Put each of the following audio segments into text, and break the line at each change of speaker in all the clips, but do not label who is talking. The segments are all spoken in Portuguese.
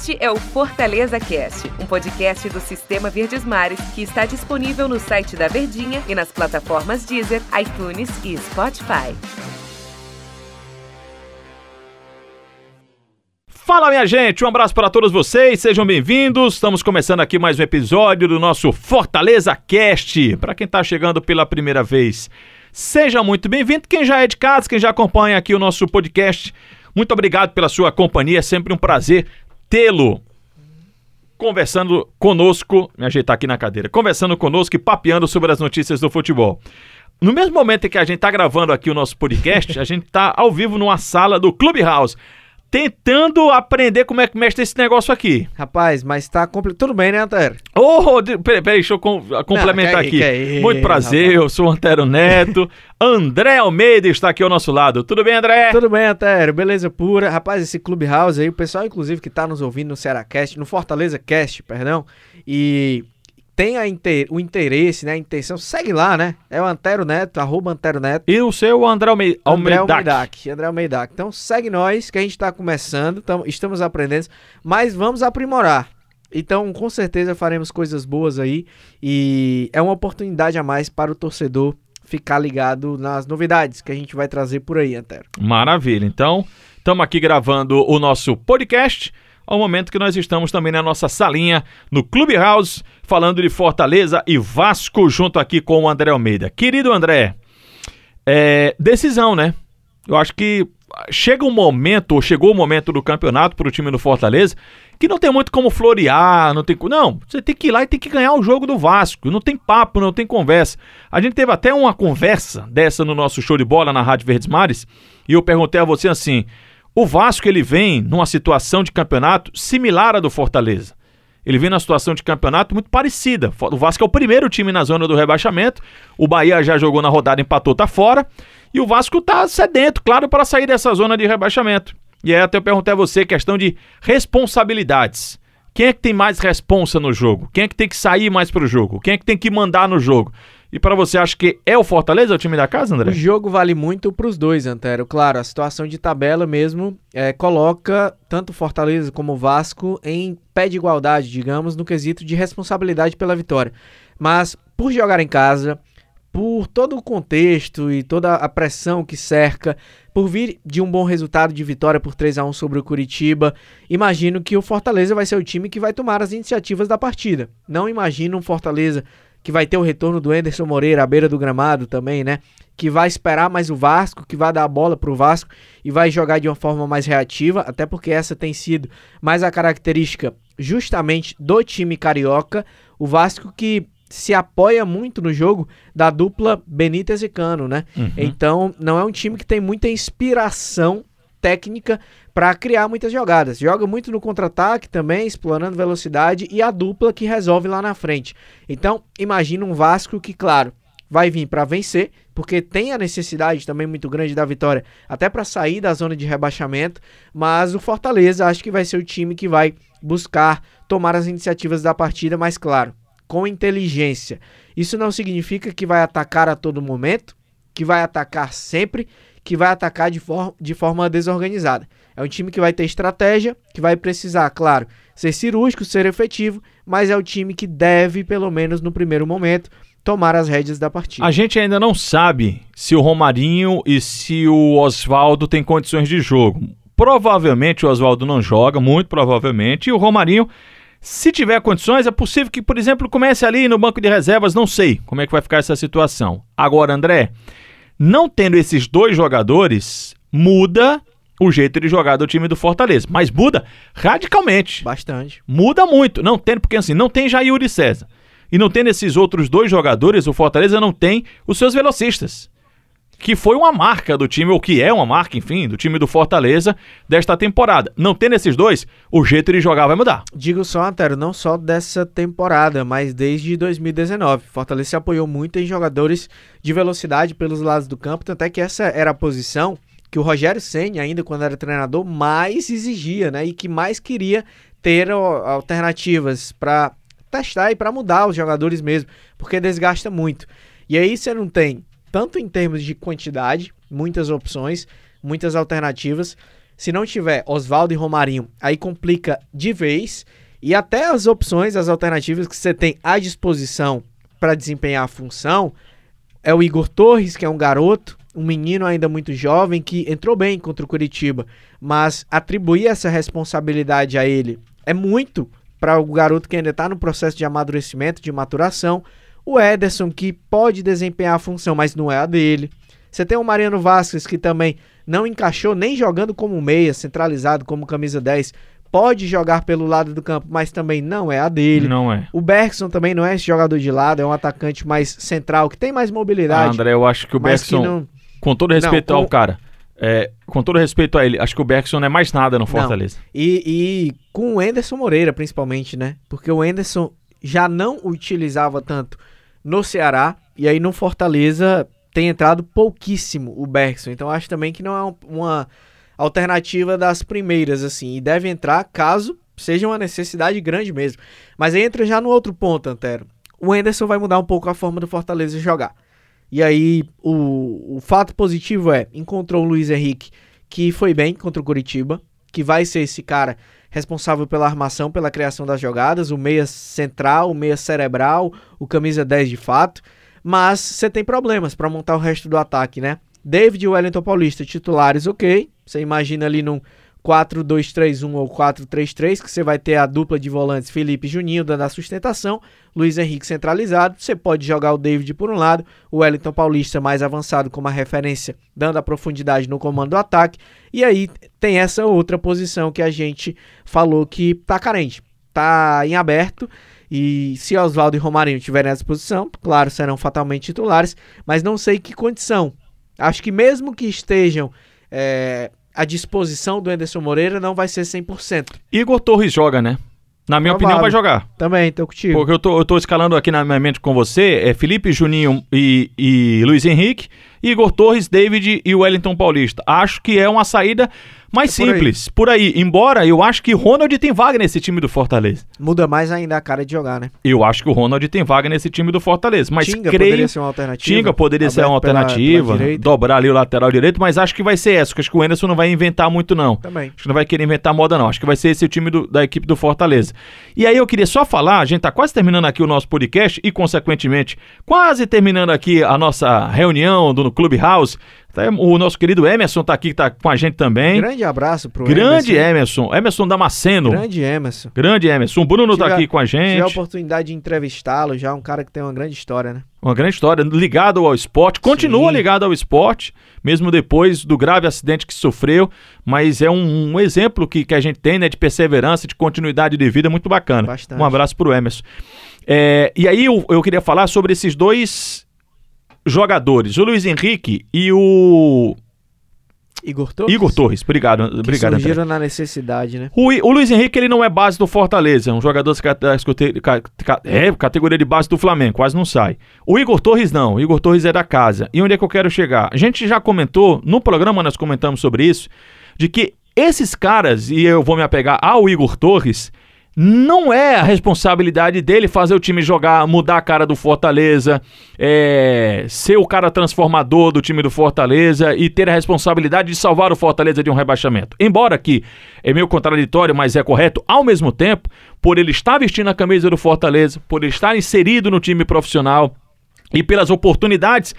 Este é o Fortaleza Cast, um podcast do Sistema Verdes Mares que está disponível no site da Verdinha e nas plataformas Deezer, iTunes e Spotify.
Fala, minha gente, um abraço para todos vocês, sejam bem-vindos. Estamos começando aqui mais um episódio do nosso Fortaleza Cast. Para quem está chegando pela primeira vez, seja muito bem-vindo. Quem já é de casa, quem já acompanha aqui o nosso podcast, muito obrigado pela sua companhia, é sempre um prazer tê-lo conversando conosco, me ajeitar aqui na cadeira, conversando conosco e papeando sobre as notícias do futebol. No mesmo momento em que a gente está gravando aqui o nosso podcast, a gente está ao vivo numa sala do Clubhouse tentando aprender como é que mexe esse negócio aqui.
Rapaz, mas tá complicado. Tudo bem, né, Antero?
Ô, peraí, peraí, deixa eu com, complementar
Não, que-
aqui.
que é
Muito prazer,
rapaz.
eu sou o Antero Neto. André Almeida está aqui ao nosso lado. Tudo bem, André?
Tudo bem, Antero? Beleza pura. Rapaz, esse Clubhouse aí, o pessoal, inclusive, que tá nos ouvindo no Cearacast, no Fortaleza Cast, perdão, e tem a inte- o interesse, né, a intenção, segue lá, né? É o Antero Neto, arroba Antero Neto.
E o seu André Almeida.
André
Almeidac.
Almeidac. André Almeidac. Então segue nós, que a gente tá começando, tam- estamos aprendendo, mas vamos aprimorar. Então, com certeza faremos coisas boas aí e é uma oportunidade a mais para o torcedor ficar ligado nas novidades que a gente vai trazer por aí, Antero.
Maravilha. Então, estamos aqui gravando o nosso podcast. Ao momento que nós estamos também na nossa salinha no Clubhouse, falando de Fortaleza e Vasco, junto aqui com o André Almeida. Querido André, é, decisão, né? Eu acho que chega um momento, ou chegou o momento do campeonato para o time do Fortaleza, que não tem muito como florear, não tem. Não, você tem que ir lá e tem que ganhar o jogo do Vasco. Não tem papo, não tem conversa. A gente teve até uma conversa dessa no nosso show de bola na Rádio Verdes Mares, e eu perguntei a você assim: o Vasco ele vem numa situação de campeonato similar à do Fortaleza. Ele vem numa situação de campeonato muito parecida. O Vasco é o primeiro time na zona do rebaixamento. O Bahia já jogou na rodada, empatou, tá fora. E o Vasco tá sedento, claro, para sair dessa zona de rebaixamento. E aí até eu perguntei a você questão de responsabilidades. Quem é que tem mais responsa no jogo? Quem é que tem que sair mais pro jogo? Quem é que tem que mandar no jogo? E para você, acha que é o Fortaleza, o time da casa, André?
O jogo vale muito para os dois, Antero. Claro, a situação de tabela mesmo é, coloca tanto Fortaleza como Vasco em pé de igualdade, digamos, no quesito de responsabilidade pela vitória. Mas por jogar em casa, por todo o contexto e toda a pressão que cerca, por vir de um bom resultado de vitória por 3 a 1 sobre o Curitiba, imagino que o Fortaleza vai ser o time que vai tomar as iniciativas da partida. Não imagino um Fortaleza que vai ter o retorno do Anderson Moreira à beira do gramado também, né? Que vai esperar mais o Vasco, que vai dar a bola pro Vasco e vai jogar de uma forma mais reativa, até porque essa tem sido mais a característica justamente do time carioca. O Vasco que se apoia muito no jogo da dupla Benítez e Cano, né?
Uhum.
Então, não é um time que tem muita inspiração técnica para criar muitas jogadas. Joga muito no contra-ataque também, explorando velocidade e a dupla que resolve lá na frente. Então, imagina um Vasco que, claro, vai vir para vencer, porque tem a necessidade também muito grande da vitória, até para sair da zona de rebaixamento, mas o Fortaleza acho que vai ser o time que vai buscar tomar as iniciativas da partida, mas claro, com inteligência. Isso não significa que vai atacar a todo momento, que vai atacar sempre, que vai atacar de, for de forma desorganizada. É um time que vai ter estratégia, que vai precisar, claro, ser cirúrgico, ser efetivo, mas é o time que deve, pelo menos no primeiro momento, tomar as rédeas da partida.
A gente ainda não sabe se o Romarinho e se o Oswaldo têm condições de jogo. Provavelmente o Oswaldo não joga, muito provavelmente, e o Romarinho, se tiver condições, é possível que, por exemplo, comece ali no banco de reservas, não sei como é que vai ficar essa situação. Agora, André, não tendo esses dois jogadores, muda o jeito de jogar do time do Fortaleza, mas muda radicalmente.
Bastante.
Muda muito. Não tem, porque assim, não tem já Yuri César. E não tendo esses outros dois jogadores, o Fortaleza não tem os seus velocistas. Que foi uma marca do time, ou que é uma marca, enfim, do time do Fortaleza desta temporada. Não tendo esses dois, o jeito de jogar vai mudar.
Digo só, Antero, não só dessa temporada, mas desde 2019. Fortaleza se apoiou muito em jogadores de velocidade pelos lados do campo, tanto é que essa era a posição que o Rogério Senna, ainda quando era treinador, mais exigia, né? E que mais queria ter alternativas para testar e para mudar os jogadores mesmo, porque desgasta muito. E aí você não tem, tanto em termos de quantidade, muitas opções, muitas alternativas, Se não tiver Oswaldo e Romarinho, aí complica de vez. E até as opções, as alternativas que você tem à disposição para desempenhar a função é o Igor Torres, que é um garoto, um menino ainda muito jovem que entrou bem contra o Curitiba, mas atribuir essa responsabilidade a ele é muito para o garoto que ainda está no processo de amadurecimento, de maturação. O Ederson, que pode desempenhar a função, mas não é a dele. Você tem o Mariano Vasquez, que também não encaixou nem jogando como meia, centralizado como camisa 10. Pode jogar pelo lado do campo, mas também não é a dele.
Não é.
O Bergson também não é esse jogador de lado, é um atacante mais central, que tem mais mobilidade.
Ah, André, eu acho que o Bergson, não... com todo respeito não, com... ao cara, é, com todo respeito a ele, acho que o Bergson não é mais nada no Fortaleza.
E, e, com o Enderson Moreira, principalmente, né? Porque o Enderson já não utilizava tanto no Ceará, e aí no Fortaleza tem entrado pouquíssimo o Bergson. Então acho também que não é uma alternativa das primeiras, assim. E deve entrar caso seja uma necessidade grande mesmo. Mas aí entra já no outro ponto, Antero. O Enderson vai mudar um pouco a forma do Fortaleza jogar. E aí, o, o fato positivo é, encontrou o Luiz Henrique, que foi bem contra o Curitiba, que vai ser esse cara responsável pela armação, pela criação das jogadas, o meia central, o meia cerebral, o camisa 10 de fato. Mas você tem problemas para montar o resto do ataque, né? David e Wellington Paulista titulares, ok. Você imagina ali num 4-2-3-1 ou 4-3-3, que você vai ter a dupla de volantes Felipe e Juninho dando a sustentação, Luiz Henrique centralizado. Você pode jogar o David por um lado, o Wellington Paulista mais avançado como a referência, dando a profundidade no comando do ataque. E aí tem essa outra posição que a gente falou que tá carente, tá em aberto. E se Oswaldo e Romarinho tiverem à disposição, claro, serão fatalmente titulares, mas não sei que condição. Acho que mesmo que estejam é, a disposição do Anderson Moreira não vai ser 100%.
Igor Torres joga, né? Na minha Provável. opinião, vai jogar.
Também, tô contigo.
Porque eu tô, eu tô escalando aqui na minha mente com você, é Felipe Juninho e, e Luiz Henrique, Igor Torres, David e Wellington Paulista. Acho que é uma saída mais é simples, por aí. por aí. Embora eu acho que Ronald tem vaga nesse time do Fortaleza.
Muda mais ainda a cara de jogar, né?
Eu acho que o Ronald tem vaga nesse time do Fortaleza. Mas Tinga creio... poderia
ser uma alternativa.
Tinga poderia ser uma alternativa. Pela, pela dobrar ali o lateral direito, mas acho que vai ser essa. Acho que o Anderson não vai inventar muito, não.
Também.
Acho que não vai querer inventar moda, não. Acho que vai ser esse o time do, da equipe do Fortaleza. E aí eu queria só falar, a gente tá quase terminando aqui o nosso podcast e, consequentemente, quase terminando aqui a nossa reunião do Clubhouse. Tá, o nosso querido Emerson tá aqui, tá com a gente também.
Grande abraço pro
Grande Emerson. Emerson, Emerson Damasceno.
Grande Emerson.
Grande Emerson. O Bruno tive tá aqui com a gente. Tive
a oportunidade de entrevistá-lo já, um cara que tem uma grande história, né?
Uma grande história, ligado ao esporte, continua Sim. ligado ao esporte, mesmo depois do grave acidente que sofreu, mas é um, um, exemplo que, que a gente tem, né, de perseverança, de continuidade de vida, muito bacana.
Bastante.
Um abraço pro Emerson. É, e aí eu, eu queria falar sobre esses dois jogadores, o Luiz Henrique e o
Igor Torres?
Igor Torres, obrigado. Que obrigado
surgiram André. na necessidade, né?
O, o, Luiz Henrique ele não é base do Fortaleza, é um jogador é categoria de base do Flamengo, quase não sai. O Igor Torres não, o Igor Torres é da casa. E onde é que eu quero chegar? A gente já comentou, no programa nós comentamos sobre isso, de que esses caras, e eu vou me apegar ao Igor Torres, não é a responsabilidade dele fazer o time jogar, mudar a cara do Fortaleza, é, ser o cara transformador do time do Fortaleza e ter a responsabilidade de salvar o Fortaleza de um rebaixamento. Embora que é meio contraditório, mas é correto, ao mesmo tempo, por ele estar vestindo a camisa do Fortaleza, por ele estar inserido no time profissional e pelas oportunidades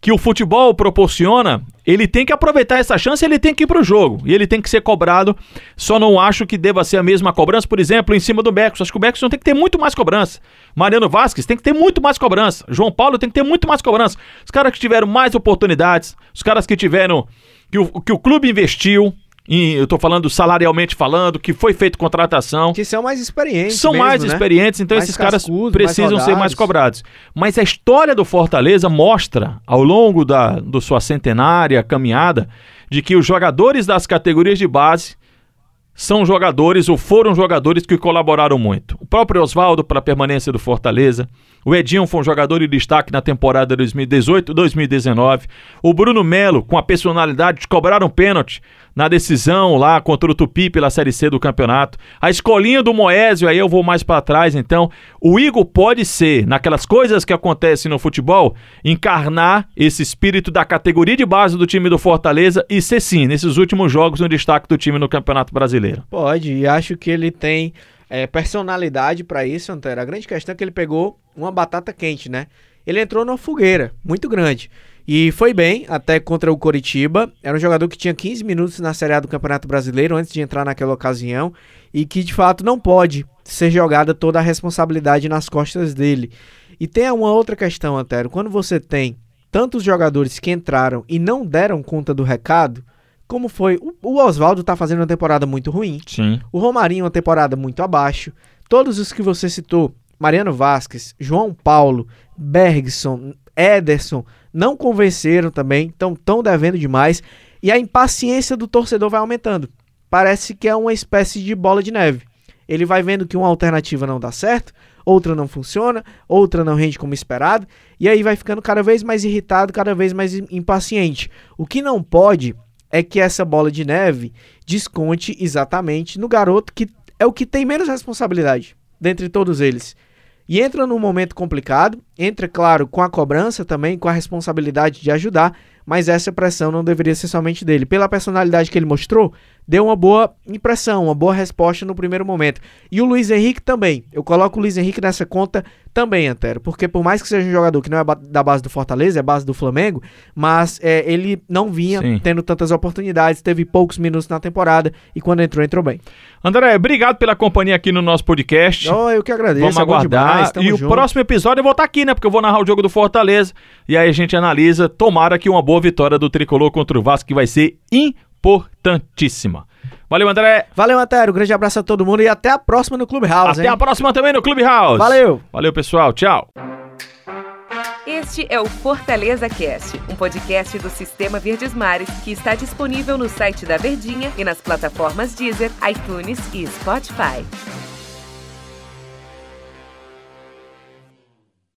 que o futebol proporciona, ele tem que aproveitar essa chance, ele tem que ir para o jogo e ele tem que ser cobrado. Só não acho que deva ser a mesma cobrança, por exemplo, em cima do Becos. Acho que o Becos tem que ter muito mais cobrança. Mariano Vasquez tem que ter muito mais cobrança. João Paulo tem que ter muito mais cobrança. Os caras que tiveram mais oportunidades, os caras que tiveram que o, que o clube investiu, em, eu estou falando salarialmente falando, que foi feito contratação.
Que são mais experientes.
São
mesmo,
mais
né?
experientes, então mais esses caras precisam mais ser mais cobrados. Mas a história do Fortaleza mostra, ao longo da do sua centenária caminhada, de que os jogadores das categorias de base são jogadores ou foram jogadores que colaboraram muito. O próprio Oswaldo para a permanência do Fortaleza, o Edinho foi um jogador de destaque na temporada 2018-2019, o Bruno Melo com a personalidade de cobrar um pênalti na decisão lá contra o Tupi pela Série C do campeonato. A escolinha do Moésio, aí eu vou mais para trás, então. O Igor pode ser, naquelas coisas que acontecem no futebol, encarnar esse espírito da categoria de base do time do Fortaleza e ser sim, nesses últimos jogos, um destaque do time no Campeonato Brasileiro.
Pode, e acho que ele tem é, personalidade para isso, Antero. A grande questão é que ele pegou uma batata quente, né? Ele entrou numa fogueira muito grande. E foi bem, até contra o Coritiba. Era um jogador que tinha 15 minutos na Série A do Campeonato Brasileiro antes de entrar naquela ocasião. E que de fato não pode ser jogada toda a responsabilidade nas costas dele. E tem uma outra questão, Antero. Quando você tem tantos jogadores que entraram e não deram conta do recado, como foi. O Oswaldo tá fazendo uma temporada muito ruim.
Sim.
O Romarinho, uma temporada muito abaixo. Todos os que você citou, Mariano Vasquez, João Paulo, Bergson, Ederson, não convenceram também, estão tão devendo demais e a impaciência do torcedor vai aumentando. Parece que é uma espécie de bola de neve. Ele vai vendo que uma alternativa não dá certo, outra não funciona, outra não rende como esperado, e aí vai ficando cada vez mais irritado, cada vez mais impaciente. O que não pode é que essa bola de neve desconte exatamente no garoto que é o que tem menos responsabilidade dentre todos eles. E entra num momento complicado, entra, claro, com a cobrança também, com a responsabilidade de ajudar, mas essa pressão não deveria ser somente dele. Pela personalidade que ele mostrou, deu uma boa impressão, uma boa resposta no primeiro momento. E o Luiz Henrique também. Eu coloco o Luiz Henrique nessa conta também, Antero, porque por mais que seja um jogador que não é da base do Fortaleza, é base do Flamengo, mas é, ele não vinha Sim. tendo tantas oportunidades, teve poucos minutos na temporada e quando entrou, entrou bem.
André, obrigado pela companhia aqui no nosso podcast.
Oh, eu que agradeço.
Vamos é aguardar. e junto. o próximo episódio eu vou estar aqui, né? Porque eu vou narrar o jogo do Fortaleza e aí a gente analisa. Tomara que uma boa vitória do Tricolor contra o Vasco, que vai ser importantíssima. Valeu, André.
Valeu, Antero. Um grande abraço a todo mundo e até a próxima no Clubhouse.
Até hein? a próxima também no Clubhouse.
Valeu.
Valeu, pessoal. Tchau.
Este é o Fortaleza Cast, um podcast do Sistema Verdes Mares que está disponível no site da Verdinha e nas plataformas Deezer, iTunes e Spotify.